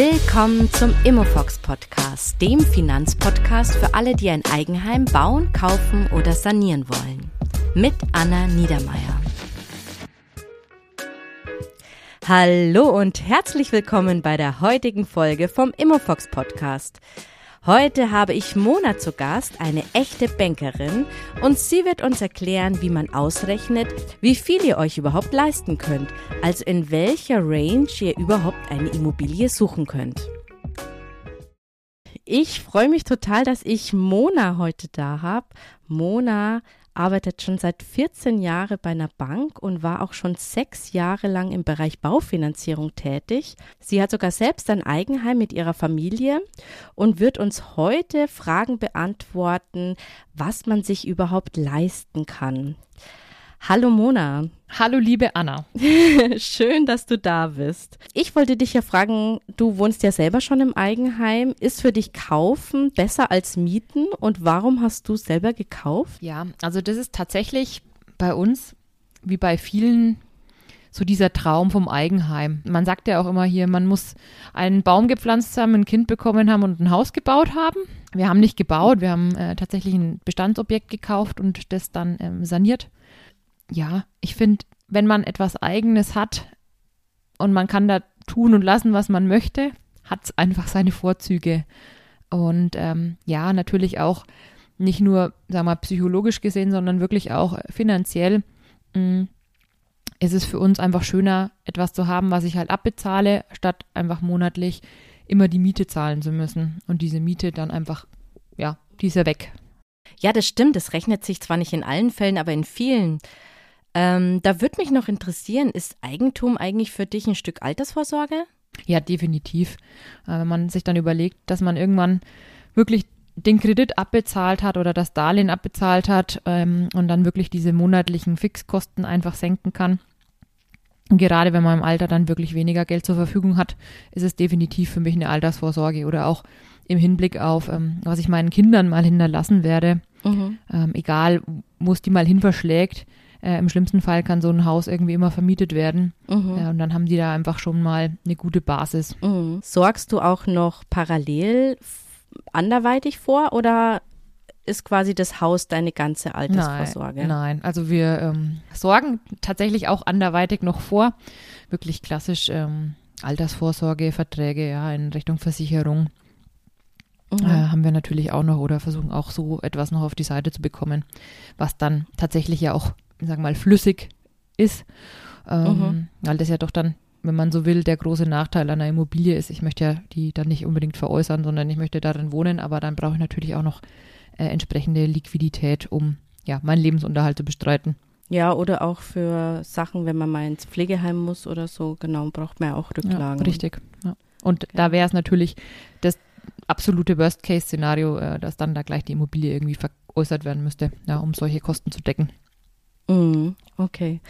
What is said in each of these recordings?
Willkommen zum Immofox Podcast, dem Finanzpodcast für alle, die ein Eigenheim bauen, kaufen oder sanieren wollen. Mit Anna Niedermeier. Hallo und herzlich willkommen bei der heutigen Folge vom Immofox Podcast. Heute habe ich Mona zu Gast, eine echte Bankerin, und sie wird uns erklären, wie man ausrechnet, wie viel ihr euch überhaupt leisten könnt, also in welcher Range ihr überhaupt eine Immobilie suchen könnt. Ich freue mich total, dass ich Mona heute da habe. Mona arbeitet schon seit 14 Jahren bei einer Bank und war auch schon sechs Jahre lang im Bereich Baufinanzierung tätig. Sie hat sogar selbst ein Eigenheim mit ihrer Familie und wird uns heute Fragen beantworten, was man sich überhaupt leisten kann. Hallo Mona. Hallo liebe Anna. Schön, dass du da bist. Ich wollte dich ja fragen, du wohnst ja selber schon im Eigenheim. Ist für dich kaufen besser als mieten und warum hast du selber gekauft? Ja, also das ist tatsächlich bei uns wie bei vielen so dieser Traum vom Eigenheim. Man sagt ja auch immer hier, man muss einen Baum gepflanzt haben, ein Kind bekommen haben und ein Haus gebaut haben. Wir haben nicht gebaut, wir haben äh, tatsächlich ein Bestandsobjekt gekauft und das dann ähm, saniert ja, ich finde, wenn man etwas Eigenes hat und man kann da tun und lassen, was man möchte, hat es einfach seine Vorzüge. Und ähm, ja, natürlich auch nicht nur, wir mal, psychologisch gesehen, sondern wirklich auch finanziell mh, mm, ist es für uns einfach schöner, etwas zu haben, was ich halt abbezahle, statt einfach monatlich immer die Miete zahlen zu müssen. Und diese Miete dann einfach, ja, die ist ja weg. Ja, das stimmt. Das rechnet sich zwar nicht in allen Fällen, aber in vielen. Ähm, da würde mich noch interessieren, ist Eigentum eigentlich für dich ein Stück Altersvorsorge? Ja, definitiv. Äh, wenn man sich dann überlegt, dass man irgendwann wirklich den Kredit abbezahlt hat oder das Darlehen abbezahlt hat ähm, und dann wirklich diese monatlichen Fixkosten einfach senken kann. Und gerade wenn man im Alter dann wirklich weniger Geld zur Verfügung hat, ist es definitiv für mich eine Altersvorsorge oder auch im Hinblick auf, ähm, was ich meinen Kindern mal hinterlassen werde. Mhm. Ähm, egal, wo es die mal hin verschlägt, äh, Im schlimmsten Fall kann so ein Haus irgendwie immer vermietet werden. Mhm. Äh, und dann haben die da einfach schon mal eine gute Basis. Mhm. Sorgst du auch noch parallel anderweitig vor oder ist quasi das Haus deine ganze Altersvorsorge? Nein, nein. also wir ähm, sorgen tatsächlich auch anderweitig noch vor. Wirklich klassisch ähm, Altersvorsorge, Verträge, ja, in Richtung Versicherung. Mhm. Äh, haben wir natürlich auch noch oder versuchen auch so etwas noch auf die Seite zu bekommen, was dann tatsächlich ja auch sagen wir mal, flüssig ist. Ähm, mhm. Weil das ja doch dann, wenn man so will, der große Nachteil einer Immobilie ist. Ich möchte ja die dann nicht unbedingt veräußern, sondern ich möchte darin wohnen, aber dann brauche ich natürlich auch noch äh, entsprechende Liquidität, um ja meinen Lebensunterhalt zu bestreiten. Ja, oder auch für Sachen, wenn man mal ins Pflegeheim muss oder so, genau, braucht man ja auch Rücklagen. Ja, richtig. Ja. Und okay. da wäre es natürlich das absolute Worst-Case-Szenario, äh, dass dann da gleich die Immobilie irgendwie veräußert werden müsste, ja, um solche Kosten zu decken. Mm, okay.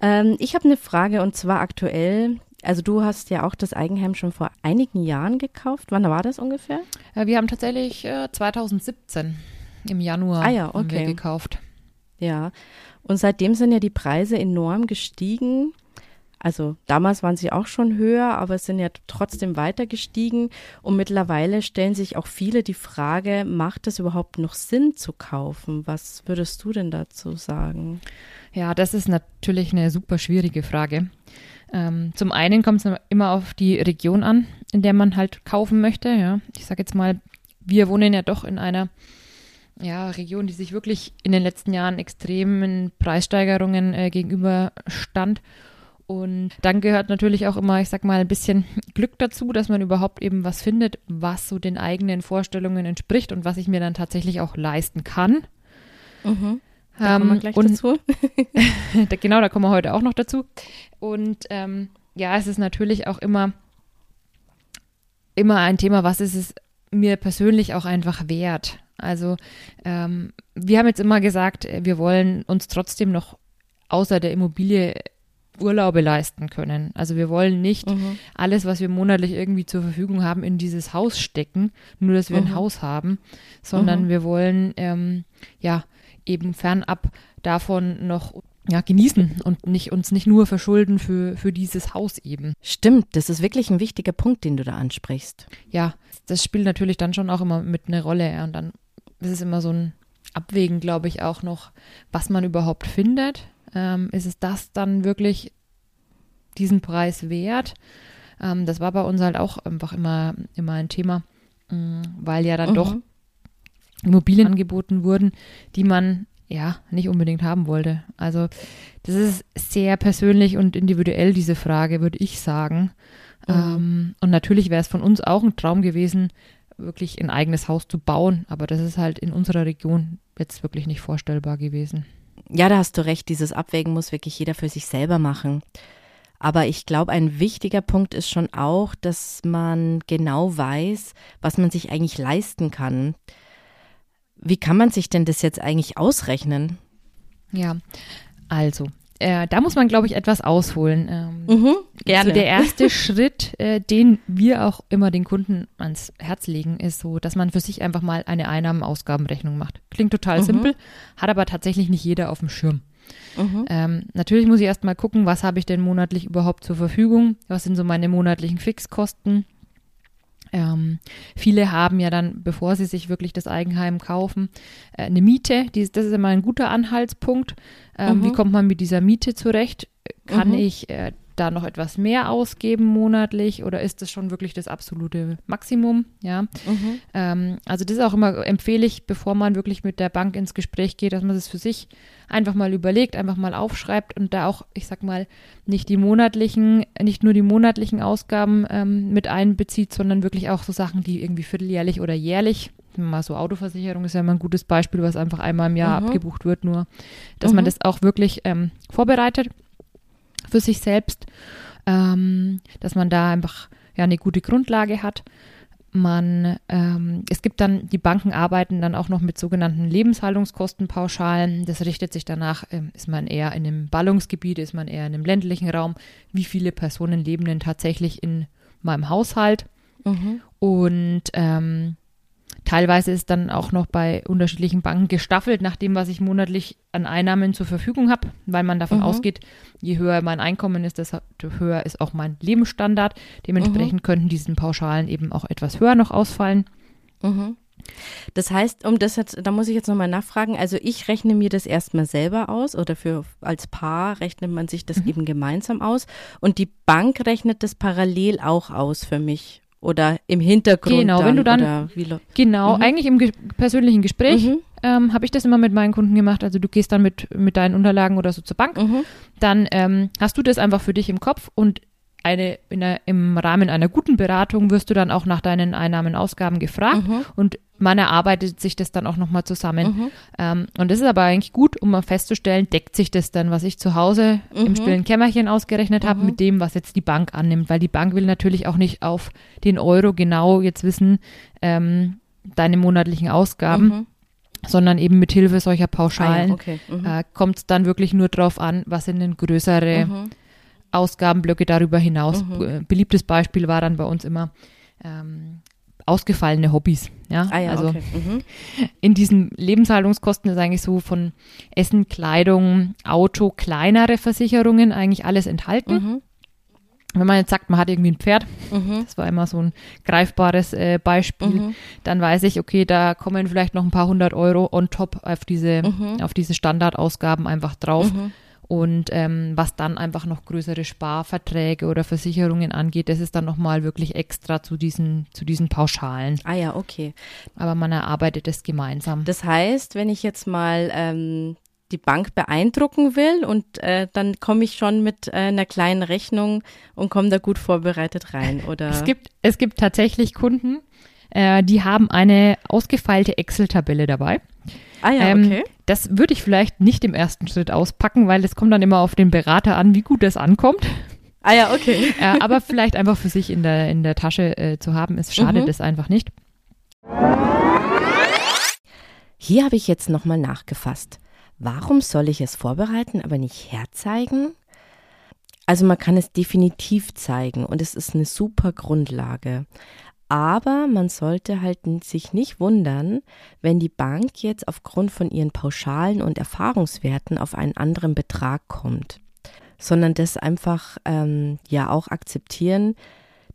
Ähm, ich habe eine Frage und zwar aktuell. Also du hast ja auch das Eigenheim schon vor einigen Jahren gekauft. Wann war das ungefähr? Ja, wir haben tatsächlich äh, 2017 im Januar ah, ja, okay. gekauft. Ja, und seitdem sind ja die Preise enorm gestiegen. Also damals waren sie auch schon höher, aber sind ja trotzdem weiter gestiegen. Und mittlerweile stellen sich auch viele die Frage, macht es überhaupt noch Sinn zu kaufen? Was würdest du denn dazu sagen? Ja, das ist natürlich eine super schwierige Frage. Ähm, zum einen kommt es immer auf die Region an, in der man halt kaufen möchte. Ja. Ich sage jetzt mal, wir wohnen ja doch in einer ja, Region, die sich wirklich in den letzten Jahren extremen Preissteigerungen äh, gegenüber stand. Und dann gehört natürlich auch immer, ich sag mal, ein bisschen Glück dazu, dass man überhaupt eben was findet, was so den eigenen Vorstellungen entspricht und was ich mir dann tatsächlich auch leisten kann. Mhm. Da ähm, kommen wir gleich und, dazu. genau, da kommen wir heute auch noch dazu. Und ähm, ja, es ist natürlich auch immer, immer ein Thema, was ist es mir persönlich auch einfach wert. Also ähm, wir haben jetzt immer gesagt, wir wollen uns trotzdem noch außer der Immobilie Urlaube leisten können. Also wir wollen nicht mhm. alles, was wir monatlich irgendwie zur Verfügung haben, in dieses Haus stecken, nur dass wir mhm. ein Haus haben, sondern mhm. wir wollen ähm, ja eben fernab davon noch ja, genießen und nicht, uns nicht nur verschulden für, für dieses Haus eben. Stimmt, das ist wirklich ein wichtiger Punkt, den du da ansprichst. Ja, das spielt natürlich dann schon auch immer mit eine Rolle. Ja, und dann ist es immer so ein Abwägen, glaube ich, auch noch, was man überhaupt findet. Ähm, ist es das dann wirklich diesen Preis wert? Ähm, das war bei uns halt auch einfach immer, immer ein Thema, mh, mm, weil ja dann mhm. doch Immobilien angeboten wurden, die man ja nicht unbedingt haben wollte. Also das ist sehr persönlich und individuell, diese Frage, würde ich sagen. Mhm. Ähm, und natürlich wäre es von uns auch ein Traum gewesen, wirklich ein eigenes Haus zu bauen, aber das ist halt in unserer Region jetzt wirklich nicht vorstellbar gewesen. Ja, da hast du recht, dieses Abwägen muss wirklich jeder für sich selber machen. Aber ich glaube, ein wichtiger Punkt ist schon auch, dass man genau weiß, was man sich eigentlich leisten kann. Wie kann man sich denn das jetzt eigentlich ausrechnen? Ja, also, äh, da muss man, glaube ich, etwas ausholen. Ähm, mhm, gerne. Also der erste Schritt, äh, den wir auch immer den Kunden ans Herz legen, ist so, dass man für sich einfach mal eine Einnahmen-Ausgabenrechnung macht. Klingt total mhm. simpel, hat aber tatsächlich nicht jeder auf dem Schirm. Mhm. Ähm, natürlich muss ich erstmal gucken, was habe ich denn monatlich überhaupt zur Verfügung? Was sind so meine monatlichen Fixkosten? Ähm, viele haben ja dann, bevor sie sich wirklich das Eigenheim kaufen, äh, eine Miete. Die, das ist immer ein guter Anhaltspunkt. Ähm, mhm. Wie kommt man mit dieser Miete zurecht? Kann mhm. ich äh, da noch etwas mehr ausgeben monatlich oder ist das schon wirklich das absolute Maximum? Ja. Mhm. Ähm, also das ist auch immer empfehle ich, bevor man wirklich mit der Bank ins Gespräch geht, dass man das für sich einfach mal überlegt, einfach mal aufschreibt und da auch, ich sag mal, nicht die monatlichen, nicht nur die monatlichen Ausgaben ähm, mit einbezieht, sondern wirklich auch so Sachen, die irgendwie vierteljährlich oder jährlich mal so Autoversicherung ist ja immer ein gutes Beispiel, was einfach einmal im Jahr mhm. abgebucht wird, nur dass mhm. man das auch wirklich ähm, vorbereitet für sich selbst, ähm, dass man da einfach ja eine gute Grundlage hat. Man, ähm, es gibt dann, die Banken arbeiten dann auch noch mit sogenannten Lebenshaltungskostenpauschalen. Das richtet sich danach, ähm, ist man eher in einem Ballungsgebiet, ist man eher in einem ländlichen Raum, wie viele Personen leben denn tatsächlich in meinem Haushalt. Mhm. Und ähm, Teilweise ist dann auch noch bei unterschiedlichen Banken gestaffelt, nach dem, was ich monatlich an Einnahmen zur Verfügung habe, weil man davon mhm. ausgeht, je höher mein Einkommen ist, desto höher ist auch mein Lebensstandard. Dementsprechend mhm. könnten diesen Pauschalen eben auch etwas höher noch ausfallen. Mhm. Das heißt, um das jetzt, da muss ich jetzt nochmal nachfragen, also ich rechne mir das erstmal selber aus oder für als Paar rechnet man sich das mhm. eben gemeinsam aus und die Bank rechnet das parallel auch aus für mich oder im Hintergrund. Genau, dann, wenn du dann, genau, mhm. eigentlich im ge persönlichen Gespräch mhm. ähm, habe ich das immer mit meinen Kunden gemacht. Also du gehst dann mit, mit deinen Unterlagen oder so zur Bank, mhm. dann ähm, hast du das einfach für dich im Kopf und eine, einer, im Rahmen einer guten Beratung wirst du dann auch nach deinen Einnahmen, Ausgaben gefragt mhm. und man erarbeitet sich das dann auch nochmal zusammen. Mhm. Ähm, und das ist aber eigentlich gut, um mal festzustellen, deckt sich das dann, was ich zu Hause mhm. im stillen Kämmerchen ausgerechnet habe, mhm. mit dem, was jetzt die Bank annimmt. Weil die Bank will natürlich auch nicht auf den Euro genau jetzt wissen, ähm, deine monatlichen Ausgaben mhm. sondern eben mit Hilfe solcher Pauschalen ah, okay. mhm. äh, kommt es dann wirklich nur darauf an, was sind denn größere mhm. Ausgabenblöcke darüber hinaus. Mhm. Beliebtes Beispiel war dann bei uns immer ähm, ausgefallene Hobbys. Ja, ah ja also okay. mhm. in diesen Lebenshaltungskosten ist eigentlich so von Essen, Kleidung, Auto, kleinere Versicherungen eigentlich alles enthalten. Mhm. Wenn man jetzt sagt, man hat irgendwie ein Pferd, mhm. das war immer so ein greifbares äh, Beispiel, mhm. dann weiß ich, okay, da kommen vielleicht noch ein paar hundert Euro on top auf diese, mhm. auf diese Standardausgaben einfach drauf. Und ähm, was dann einfach noch größere Sparverträge oder Versicherungen angeht, das ist dann nochmal wirklich extra zu diesen, zu diesen Pauschalen. Ah ja, okay. Aber man erarbeitet es gemeinsam. Das heißt, wenn ich jetzt mal ähm, die Bank beeindrucken will und äh, dann komme ich schon mit äh, einer kleinen Rechnung und komme da gut vorbereitet rein, oder? Es gibt, es gibt tatsächlich Kunden, äh, die haben eine ausgefeilte Excel-Tabelle dabei. Ah ja, ähm, okay. Das würde ich vielleicht nicht im ersten Schritt auspacken, weil es kommt dann immer auf den Berater an, wie gut das ankommt. Ah ja, okay. äh, aber vielleicht einfach für sich in der, in der Tasche äh, zu haben, ist schadet mhm. es einfach nicht. Hier habe ich jetzt nochmal nachgefasst. Warum soll ich es vorbereiten, aber nicht herzeigen? Also man kann es definitiv zeigen und es ist eine super Grundlage. Aber man sollte halt sich nicht wundern, wenn die Bank jetzt aufgrund von ihren Pauschalen und Erfahrungswerten auf einen anderen Betrag kommt, sondern das einfach ähm, ja auch akzeptieren,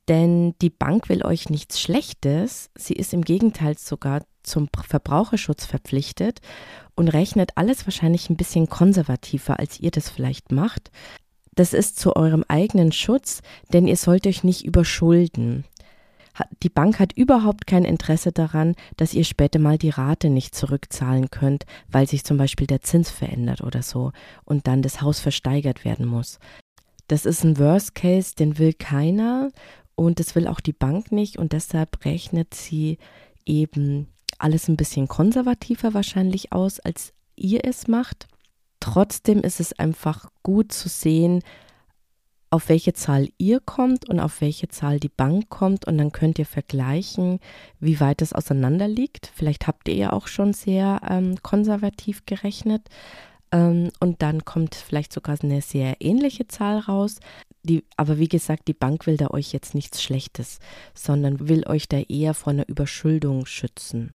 denn die Bank will euch nichts Schlechtes, sie ist im Gegenteil sogar zum Verbraucherschutz verpflichtet und rechnet alles wahrscheinlich ein bisschen konservativer, als ihr das vielleicht macht. Das ist zu eurem eigenen Schutz, denn ihr sollt euch nicht überschulden. Die Bank hat überhaupt kein Interesse daran, dass ihr später mal die Rate nicht zurückzahlen könnt, weil sich zum Beispiel der Zins verändert oder so und dann das Haus versteigert werden muss. Das ist ein Worst Case, den will keiner und das will auch die Bank nicht und deshalb rechnet sie eben alles ein bisschen konservativer wahrscheinlich aus, als ihr es macht. Trotzdem ist es einfach gut zu sehen, auf welche Zahl ihr kommt und auf welche Zahl die Bank kommt und dann könnt ihr vergleichen, wie weit es auseinander liegt. Vielleicht habt ihr ja auch schon sehr ähm, konservativ gerechnet ähm, und dann kommt vielleicht sogar eine sehr ähnliche Zahl raus. Die, aber wie gesagt, die Bank will da euch jetzt nichts Schlechtes, sondern will euch da eher vor einer Überschuldung schützen.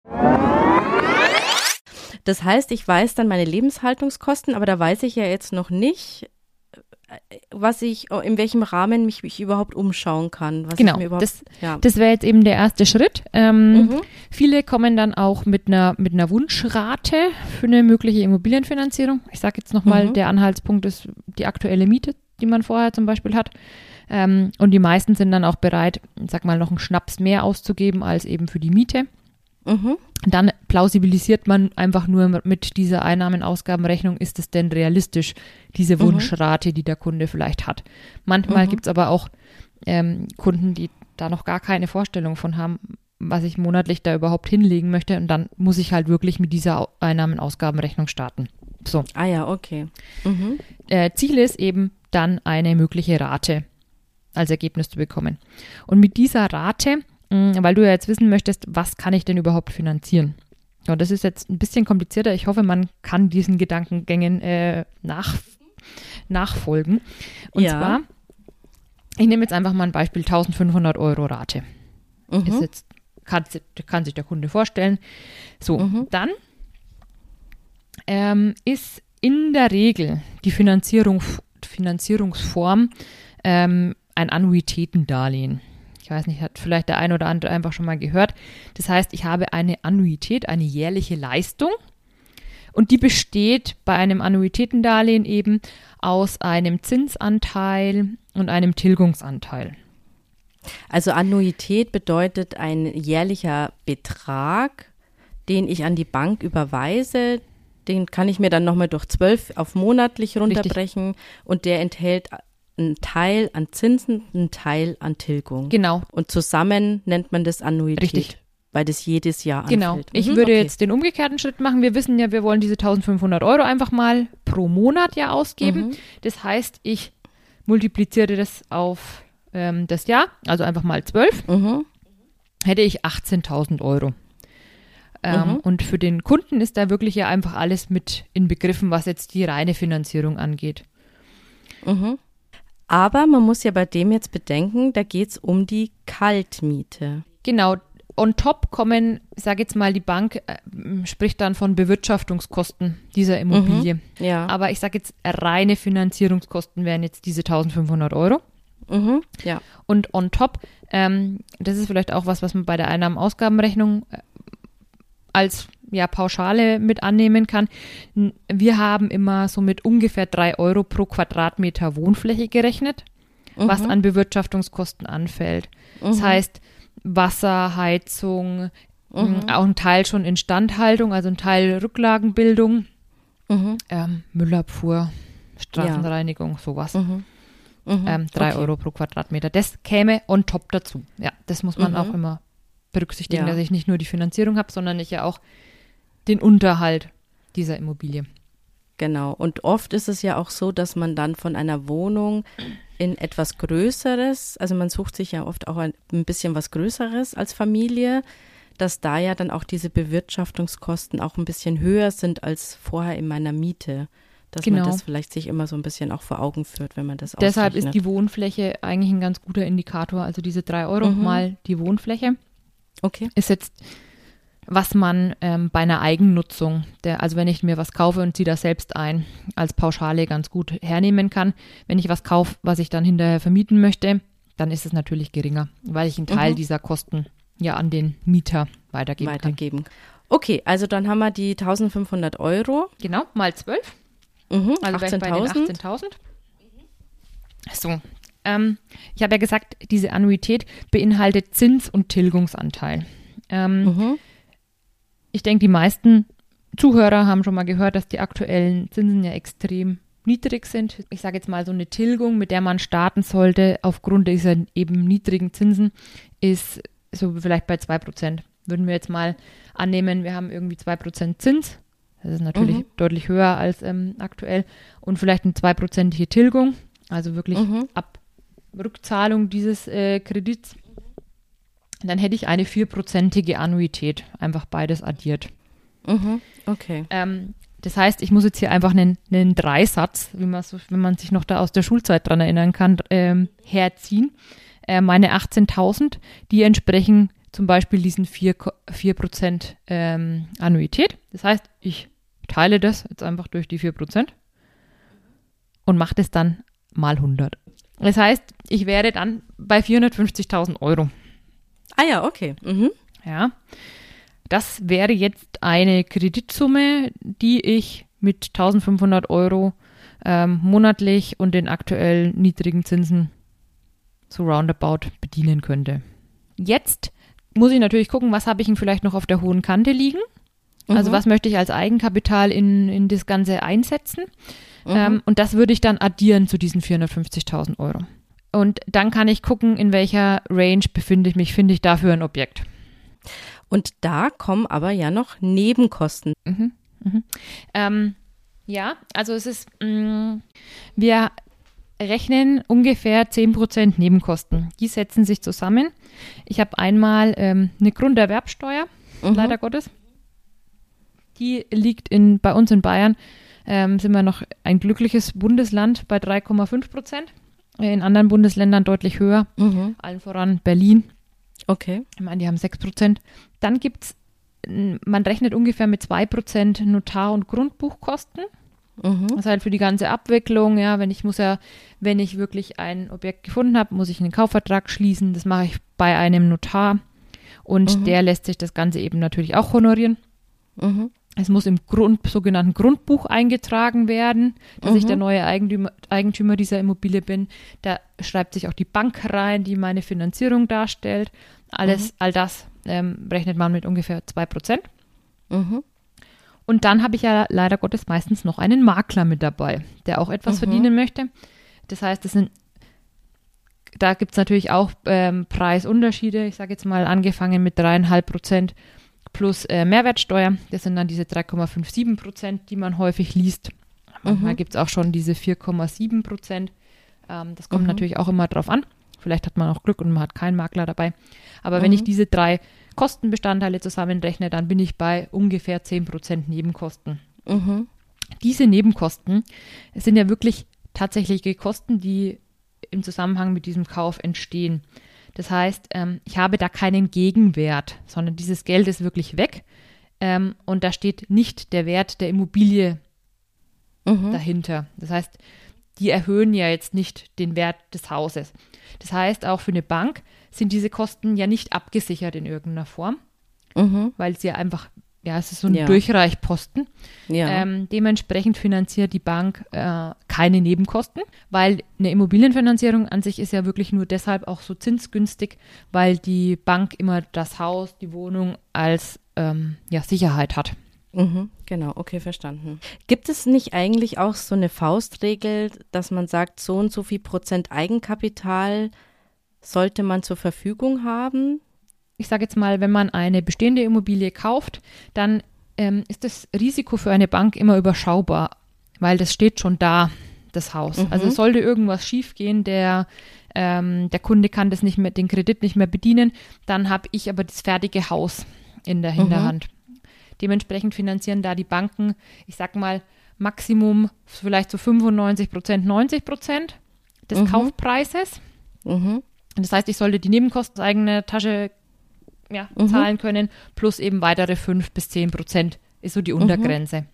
Das heißt, ich weiß dann meine Lebenshaltungskosten, aber da weiß ich ja jetzt noch nicht, was ich, in welchem Rahmen mich, mich überhaupt umschauen kann. genau, das, ja. das wäre jetzt eben der erste Schritt. Ähm, mhm. Viele kommen dann auch mit einer, mit einer Wunschrate für eine mögliche Immobilienfinanzierung. Ich sage jetzt nochmal, mhm. der Anhaltspunkt ist die aktuelle Miete, die man vorher zum Beispiel hat. Ähm, und die meisten sind dann auch bereit, sag mal, noch einen Schnaps mehr auszugeben als eben für die Miete. Mhm. Dann plausibilisiert man einfach nur mit dieser Einnahmen-Ausgabenrechnung, ist es denn realistisch, diese mhm. Wunschrate, die der Kunde vielleicht hat. Manchmal mhm. gibt es aber auch ähm, Kunden, die da noch gar keine Vorstellung von haben, was ich monatlich da überhaupt hinlegen möchte. Und dann muss ich halt wirklich mit dieser Einnahmen-Ausgabenrechnung starten. So. Ah ja, okay. Mhm. Äh, Ziel ist eben dann eine mögliche Rate als Ergebnis zu bekommen. Und mit dieser Rate weil du ja jetzt wissen möchtest, was kann ich denn überhaupt finanzieren? Ja, das ist jetzt ein bisschen komplizierter. Ich hoffe, man kann diesen Gedankengängen äh, nach, nachfolgen. Und ja. zwar, ich nehme jetzt einfach mal ein Beispiel 1500 Euro Rate. Mhm. Ist jetzt, kann, kann, sich der Kunde vorstellen. So, mhm. dann ähm, ist in der Regel die Finanzierung, Finanzierungsform ähm, ein Annuitätendarlehen ich weiß nicht, hat vielleicht der ein oder andere einfach schon mal gehört. Das heißt, ich habe eine Annuität, eine jährliche Leistung. Und die besteht bei einem Annuitätendarlehen eben aus einem Zinsanteil und einem Tilgungsanteil. Also Annuität bedeutet ein jährlicher Betrag, den ich an die Bank überweise. Den kann ich mir dann nochmal durch zwölf auf monatlich runterbrechen Richtig. und der enthält ein Teil an Zinsen, ein Teil an Tilgung. Genau. Und zusammen nennt man das Annuität. Richtig. Weil das jedes Jahr Genau. Anfällt. Ich mhm, würde okay. jetzt den umgekehrten Schritt machen. Wir wissen ja, wir wollen diese 1500 Euro einfach mal pro Monat ja ausgeben. Mhm. Das heißt, ich multipliziere das auf ähm, das Jahr, also einfach mal 12. Mhm. Hätte ich 18.000 Euro. Ähm, mhm. Und für den Kunden ist da wirklich ja einfach alles mit inbegriffen, was jetzt die reine Finanzierung angeht. Mhm. Aber man muss ja bei dem jetzt bedenken, da geht es um die Kaltmiete. Genau. On top kommen, ich sage jetzt mal, die Bank äh, spricht dann von Bewirtschaftungskosten dieser Immobilie. Mhm, ja. Aber ich sage jetzt, reine Finanzierungskosten wären jetzt diese 1500 Euro. Mhm, ja. Und on top, ähm, das ist vielleicht auch was, was man bei der Einnahmen-Ausgabenrechnung äh, als ja, Pauschale mit annehmen kann. Wir haben immer so mit ungefähr drei Euro pro Quadratmeter Wohnfläche gerechnet, mhm. was an Bewirtschaftungskosten anfällt. Mhm. Das heißt, Wasser, Heizung, mhm. auch ein Teil schon Instandhaltung, also ein Teil Rücklagenbildung, mhm. ähm, Müllabfuhr, Straßenreinigung, ja. sowas. Mhm. Mhm. Ähm, drei okay. Euro pro Quadratmeter. Das käme on top dazu. Ja, das muss man auch immer berücksichtigen, ja. dass ich nicht nur die Finanzierung habe, sondern ich ja auch den Unterhalt dieser Immobilie. Genau. Und oft ist es ja auch so, dass man dann von einer Wohnung in etwas Größeres, also man sucht sich ja oft auch ein, ein bisschen was Größeres als Familie, dass da ja dann auch diese Bewirtschaftungskosten auch ein bisschen höher sind als vorher in meiner Miete. Dass genau. man das vielleicht sich immer so ein bisschen auch vor Augen führt, wenn man das Deshalb ausrechnet. ist die Wohnfläche eigentlich ein ganz guter Indikator. Also diese drei Euro mhm. mal die Wohnfläche. Okay. ist jetzt, was man ähm, bei einer Eigennutzung, der, also wenn ich mir was kaufe und ziehe das selbst ein, als Pauschale ganz gut hernehmen kann. Wenn ich was kaufe, was ich dann hinterher vermieten möchte, dann ist es natürlich geringer, weil ich einen Teil Mhm. dieser Kosten ja an den Mieter weitergeben kann. Weitergeben. Okay, also dann haben wir die 1500 Euro. Genau, mal 12. Mhm, Also wäre ich bei den 18.000. 18.000. So, ähm, ich habe ja gesagt, diese Annuität beinhaltet Zins- und Tilgungsanteil. Ähm, Mhm. Ich denke, die meisten Zuhörer haben schon mal gehört, dass die aktuellen Zinsen ja extrem niedrig sind. Ich sage jetzt mal, so eine Tilgung, mit der man starten sollte, aufgrund dieser eben niedrigen Zinsen, ist so vielleicht bei 2%. Würden wir jetzt mal annehmen, wir haben irgendwie 2% Zins. Das ist natürlich Mhm. deutlich höher als ähm, aktuell. Und vielleicht eine 2%ige Tilgung, also wirklich Mhm. ab Rückzahlung dieses äh, Kredits. Dann hätte ich eine 4%ige Annuität, einfach beides addiert. Mhm. Okay. Ähm, das heißt, ich muss jetzt hier einfach einen, einen Dreisatz, wie man so, wenn man sich noch da aus der Schulzeit dran erinnern kann, ähm, herziehen. Äh, meine 18.000, die entsprechen zum Beispiel diesen 4, Ko- 4% ähm, Annuität. Das heißt, ich teile das jetzt einfach durch die 4% und mache das dann mal 100. Das heißt, ich wäre dann bei 450.000 Euro. Ah ja, okay. Mhm. Ja. Das wäre jetzt eine Kreditsumme, die ich mit 1500 Euro ähm, monatlich und den aktuell niedrigen Zinsen so roundabout bedienen könnte. Jetzt muss ich natürlich gucken, was habe ich denn vielleicht noch auf der hohen Kante liegen. Also Mhm. was möchte ich als Eigenkapital in, in das Ganze einsetzen. Mhm. Ähm, und das würde ich dann addieren zu diesen 450.000 Euro. Und dann kann ich gucken, in welcher Range befinde ich mich, finde ich dafür ein Objekt. Und da kommen aber ja noch Nebenkosten. Mhm, mhm. Ähm, ja, also es ist, mh, wir rechnen ungefähr 10% Nebenkosten. Die setzen sich zusammen. Ich habe einmal ähm, eine Grunderwerbsteuer, Mhm. leider Gottes. Die liegt in, bei uns in Bayern, ähm, sind wir noch ein glückliches Bundesland bei 3,5 Prozent. In anderen Bundesländern deutlich höher, Mhm. allen voran Berlin. Okay. Ich meine, die haben 6 Prozent. Dann gibt es, man rechnet ungefähr mit 2 Prozent Notar- und Grundbuchkosten. Mhm. Das ist halt für die ganze Abwicklung, ja, wenn ich muss ja, wenn ich wirklich ein Objekt gefunden habe, muss ich einen Kaufvertrag schließen. Das mache ich bei einem Notar und Mhm. der lässt sich das Ganze eben natürlich auch honorieren. Mhm. Es muss im Grund, sogenannten Grundbuch eingetragen werden, dass ich Mhm. der neue Eigentümer, Eigentümer dieser Immobilie bin. Da schreibt sich auch die Bank rein, die meine Finanzierung darstellt. Alles, all das ähm, rechnet man mit ungefähr 2%. Mhm. Und dann habe ich ja leider Gottes meistens noch einen Makler mit dabei, der auch etwas Mhm. verdienen möchte. Das heißt, das sind, da gibt es natürlich auch ähm, Preisunterschiede. Ich sage jetzt mal angefangen mit dreieinhalb Prozent plus äh, Mehrwertsteuer. Das sind dann diese 3,57 Prozent, die man häufig liest. Manchmal Mhm. gibt es auch schon diese 4,7 Prozent. Ähm, das kommt Mhm. natürlich auch immer drauf an. Vielleicht hat man auch Glück und man hat keinen Makler dabei. Aber wenn Mhm. ich diese drei Kostenbestandteile zusammenrechne, dann bin ich bei ungefähr 10% Nebenkosten. Mhm. Diese Nebenkosten sind ja wirklich tatsächliche Kosten, die im Zusammenhang mit diesem Kauf entstehen. Das heißt, ähm, ich habe da keinen Gegenwert, sondern dieses Geld ist wirklich weg ähm, und da steht nicht der Wert der Immobilie Mhm. dahinter. Das heißt, die erhöhen ja jetzt nicht den Wert des Hauses. Das heißt, auch für eine Bank sind diese Kosten ja nicht abgesichert in irgendeiner Form, Mhm. weil es ja einfach, ja, es ist so ein Ja. Durchreichposten. Ja. Ähm, dementsprechend finanziert die Bank äh, keine Nebenkosten, weil eine Immobilienfinanzierung an sich ist ja wirklich nur deshalb auch so zinsgünstig, weil die Bank immer das Haus, die Wohnung als ähm, ja, Sicherheit hat. Mhm, genau, okay, verstanden. Gibt es nicht eigentlich auch so eine Faustregel, dass man sagt, so und so viel Prozent Eigenkapital sollte man zur Verfügung haben? Ich sage jetzt mal, wenn man eine bestehende Immobilie kauft, dann ähm, ist das Risiko für eine Bank immer überschaubar, weil das steht schon da, das Haus. Mhm. Also sollte irgendwas schiefgehen, der, ähm, der Kunde kann das nicht mehr, den Kredit nicht mehr bedienen, dann habe ich aber das fertige Haus in der Hinterhand. Dementsprechend finanzieren da die Banken, ich sag mal, Maximum vielleicht so 95 Prozent, 90 Prozent des Mhm. Kaufpreises. Mhm. Das heißt, ich sollte die Nebenkosten aus eigener Tasche ja, mhm. zahlen können, plus eben weitere 5 bis 10 Prozent ist so die mhm. Untergrenze.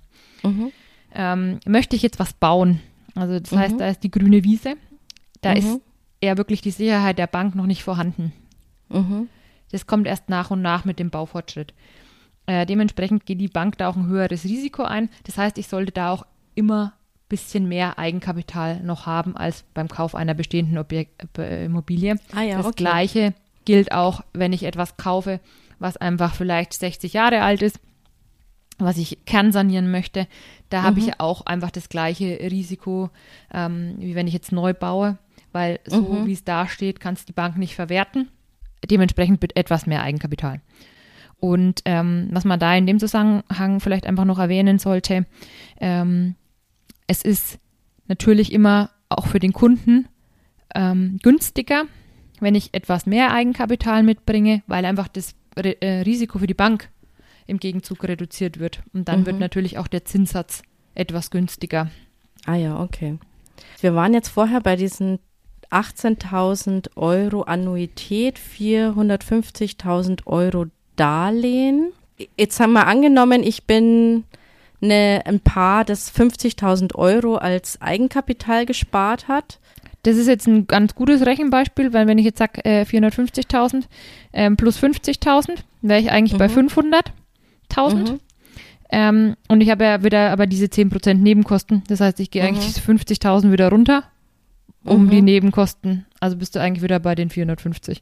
Mhm. Ähm, möchte ich jetzt was bauen? Also das heißt, mhm. da ist die grüne Wiese, da ist eher wirklich die Sicherheit der Bank noch nicht vorhanden. Das kommt erst nach und nach mit dem Baufortschritt. Äh, dementsprechend geht die Bank da auch ein höheres Risiko ein. Das heißt, ich sollte da auch immer ein bisschen mehr Eigenkapital noch haben als beim Kauf einer bestehenden Objekt, äh, Immobilie. Ah ja, das okay. gleiche gilt auch, wenn ich etwas kaufe, was einfach vielleicht 60 Jahre alt ist, was ich kernsanieren möchte. Da mhm. habe ich auch einfach das gleiche Risiko, ähm, wie wenn ich jetzt neu baue, weil so mhm. wie es da steht, kann es die Bank nicht verwerten. Dementsprechend mit etwas mehr Eigenkapital. Und ähm, was man da in dem Zusammenhang vielleicht einfach noch erwähnen sollte, ähm, es ist natürlich immer auch für den Kunden ähm, günstiger, wenn ich etwas mehr Eigenkapital mitbringe, weil einfach das Re äh, Risiko für die Bank im Gegenzug reduziert wird. Und dann mhm. wird natürlich auch der Zinssatz etwas günstiger. Ah ja, okay. Wir waren jetzt vorher bei diesen 18.000 Euro Annuität, 450.000 Euro Darlehen. Jetzt haben wir angenommen, ich bin eine, ein Paar, das 50.000 Euro als Eigenkapital gespart hat. Das ist jetzt ein ganz gutes Rechenbeispiel, weil wenn ich jetzt sage äh, 450.000 ähm, plus 50.000, wäre ich eigentlich mhm. bei 500.000. Mhm. Ähm, und ich habe ja wieder aber diese 10% Nebenkosten. Das heißt, ich gehe mhm. eigentlich 50.000 wieder runter um die mhm. Nebenkosten. Also bist du eigentlich wieder bei den 450.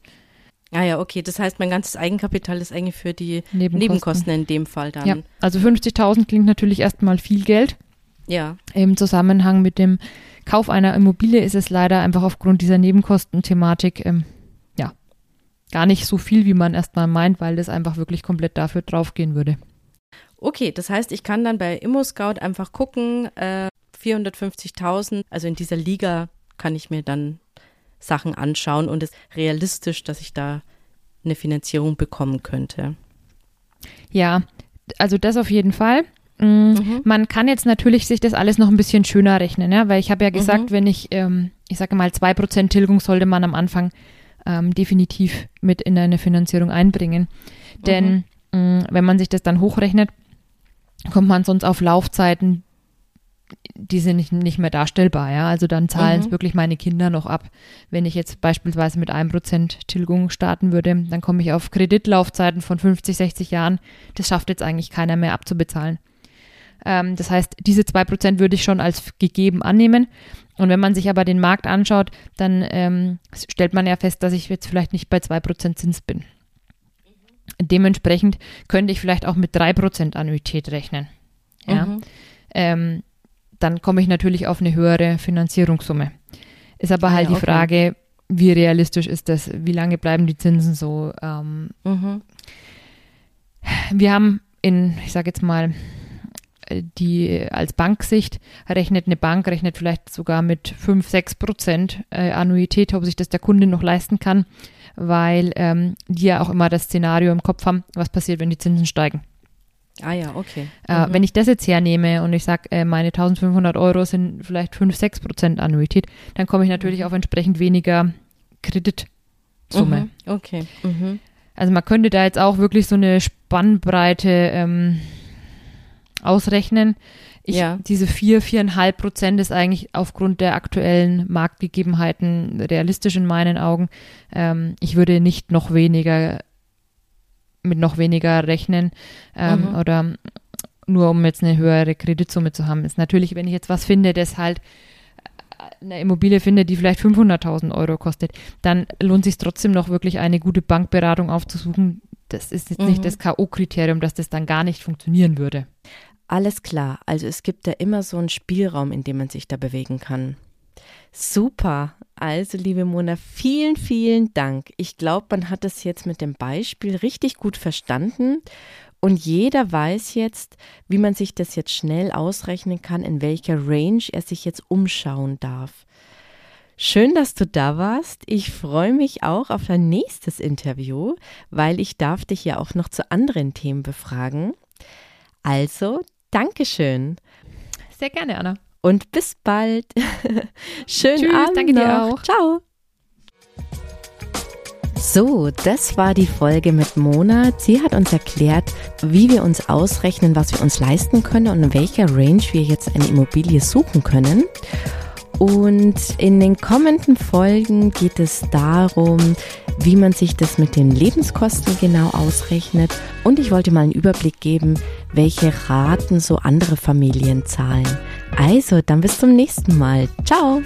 Ah ja, okay. Das heißt, mein ganzes Eigenkapital ist eigentlich für die Nebenkosten, Nebenkosten in dem Fall dann. Ja, also 50.000 klingt natürlich erstmal viel Geld. Ja. Im Zusammenhang mit dem Kauf einer Immobilie ist es leider einfach aufgrund dieser Nebenkostenthematik ähm, ja gar nicht so viel, wie man erstmal meint, weil das einfach wirklich komplett dafür draufgehen würde. Okay, das heißt, ich kann dann bei ImmoScout einfach gucken, äh, 450.000, also in dieser Liga kann ich mir dann Sachen anschauen und es ist realistisch, dass ich da eine Finanzierung bekommen könnte. Ja, also das auf jeden Fall. Mm, mhm. Man kann jetzt natürlich sich das alles noch ein bisschen schöner rechnen, ja? weil ich habe ja gesagt, mhm. wenn ich, ähm, ich sage mal, 2% Tilgung sollte man am Anfang ähm, definitiv mit in eine Finanzierung einbringen. Denn mhm. mh, wenn man sich das dann hochrechnet, kommt man sonst auf Laufzeiten, die sind nicht, nicht mehr darstellbar, ja. Also dann zahlen es mhm. wirklich meine Kinder noch ab. Wenn ich jetzt beispielsweise mit einem Prozent Tilgung starten würde, dann komme ich auf Kreditlaufzeiten von 50, 60 Jahren. Das schafft jetzt eigentlich keiner mehr abzubezahlen. Ähm, das heißt, diese zwei Prozent würde ich schon als gegeben annehmen. Und wenn man sich aber den Markt anschaut, dann ähm, stellt man ja fest, dass ich jetzt vielleicht nicht bei zwei Prozent Zins bin. Dementsprechend könnte ich vielleicht auch mit drei Prozent Annuität rechnen. Ja. Mhm. Ähm, dann komme ich natürlich auf eine höhere Finanzierungssumme. Ist aber halt ja, die okay. Frage, wie realistisch ist das? Wie lange bleiben die Zinsen so? Ähm, mhm. Wir haben in, ich sage jetzt mal, die als Banksicht rechnet eine Bank, rechnet vielleicht sogar mit 5, 6 Prozent äh, Annuität, ob sich das der Kunde noch leisten kann, weil ähm, die ja auch immer das Szenario im Kopf haben, was passiert, wenn die Zinsen steigen. Ah ja, okay. Äh, mhm. Wenn ich das jetzt hernehme und ich sage, äh, meine 1500 Euro sind vielleicht 5, 6 Prozent Annuität, dann komme ich natürlich mhm. auf entsprechend weniger Kreditsumme. Mhm. Okay. Mhm. Also man könnte da jetzt auch wirklich so eine Spannbreite ähm, ausrechnen. Ich, ja. Diese 4, 4,5 Prozent ist eigentlich aufgrund der aktuellen Marktgegebenheiten realistisch in meinen Augen. Ähm, ich würde nicht noch weniger mit noch weniger rechnen ähm, mhm. oder nur um jetzt eine höhere Kreditsumme zu haben. Ist natürlich, wenn ich jetzt was finde, das halt äh, eine Immobilie finde, die vielleicht 500.000 Euro kostet, dann lohnt sich trotzdem noch wirklich eine gute Bankberatung aufzusuchen. Das ist jetzt mhm. nicht das K.O.-Kriterium, dass das dann gar nicht funktionieren würde. Alles klar. Also es gibt da immer so einen Spielraum, in dem man sich da bewegen kann. Super. Also, liebe Mona, vielen, vielen Dank. Ich glaube, man hat es jetzt mit dem Beispiel richtig gut verstanden. Und jeder weiß jetzt, wie man sich das jetzt schnell ausrechnen kann, in welcher Range er sich jetzt umschauen darf. Schön, dass du da warst. Ich freue mich auch auf dein nächstes Interview, weil ich darf dich ja auch noch zu anderen Themen befragen. Also, Dankeschön. Sehr gerne, Anna und bis bald. Schönen Tschüss, Abend danke noch. dir auch. Ciao. So, das war die Folge mit Mona. Sie hat uns erklärt, wie wir uns ausrechnen, was wir uns leisten können und in welcher Range wir jetzt eine Immobilie suchen können. Und in den kommenden Folgen geht es darum, wie man sich das mit den Lebenskosten genau ausrechnet. Und ich wollte mal einen Überblick geben, welche Raten so andere Familien zahlen. Also, dann bis zum nächsten Mal. Ciao!